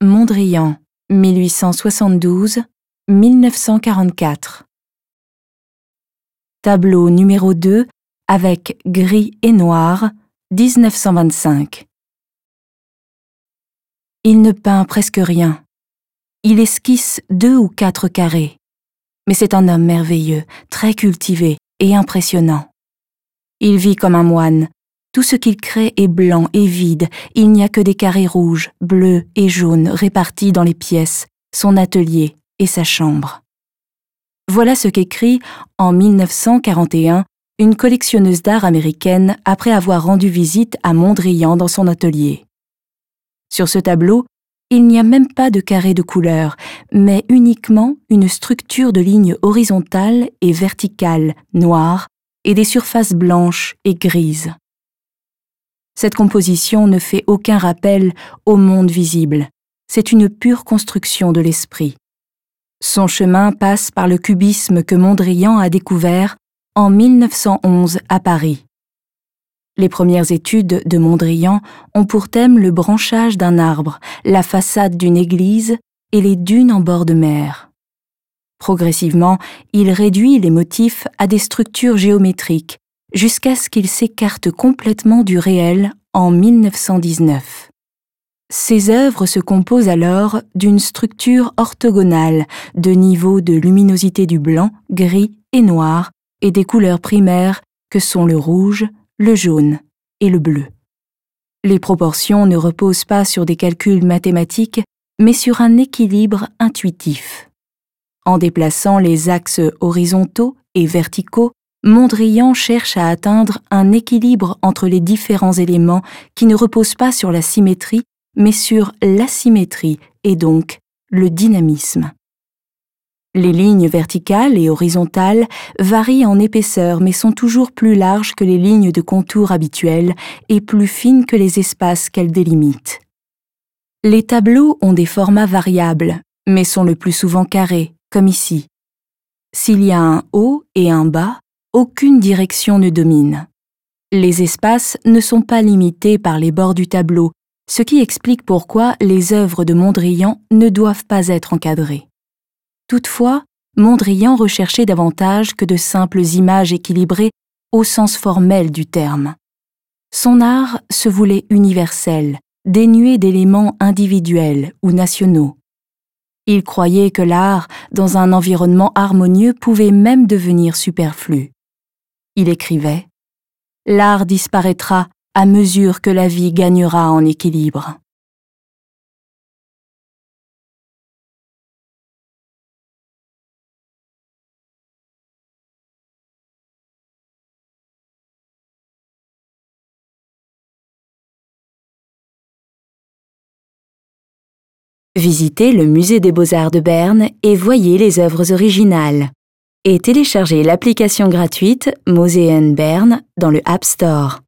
Mondrian, 1872-1944. Tableau numéro 2 avec gris et noir, 1925. Il ne peint presque rien. Il esquisse deux ou quatre carrés. Mais c'est un homme merveilleux, très cultivé et impressionnant. Il vit comme un moine. Tout ce qu'il crée est blanc et vide, il n'y a que des carrés rouges, bleus et jaunes répartis dans les pièces, son atelier et sa chambre. Voilà ce qu'écrit, en 1941, une collectionneuse d'art américaine après avoir rendu visite à Mondrian dans son atelier. Sur ce tableau, il n'y a même pas de carré de couleur, mais uniquement une structure de lignes horizontales et verticales noires et des surfaces blanches et grises. Cette composition ne fait aucun rappel au monde visible, c'est une pure construction de l'esprit. Son chemin passe par le cubisme que Mondrian a découvert en 1911 à Paris. Les premières études de Mondrian ont pour thème le branchage d'un arbre, la façade d'une église et les dunes en bord de mer. Progressivement, il réduit les motifs à des structures géométriques, jusqu'à ce qu'il s'écarte complètement du réel en 1919. Ses œuvres se composent alors d'une structure orthogonale, de niveaux de luminosité du blanc, gris et noir, et des couleurs primaires que sont le rouge, le jaune et le bleu. Les proportions ne reposent pas sur des calculs mathématiques, mais sur un équilibre intuitif. En déplaçant les axes horizontaux et verticaux, Mondrian cherche à atteindre un équilibre entre les différents éléments qui ne reposent pas sur la symétrie, mais sur l'asymétrie et donc le dynamisme. Les lignes verticales et horizontales varient en épaisseur mais sont toujours plus larges que les lignes de contour habituelles et plus fines que les espaces qu'elles délimitent. Les tableaux ont des formats variables, mais sont le plus souvent carrés, comme ici. S'il y a un haut et un bas, aucune direction ne domine. Les espaces ne sont pas limités par les bords du tableau, ce qui explique pourquoi les œuvres de Mondrian ne doivent pas être encadrées. Toutefois, Mondrian recherchait davantage que de simples images équilibrées au sens formel du terme. Son art se voulait universel, dénué d'éléments individuels ou nationaux. Il croyait que l'art, dans un environnement harmonieux, pouvait même devenir superflu. Il écrivait L'art disparaîtra à mesure que la vie gagnera en équilibre. Visitez le musée des beaux-arts de Berne et voyez les œuvres originales. Et téléchargez l'application gratuite Moseen Berne dans le App Store.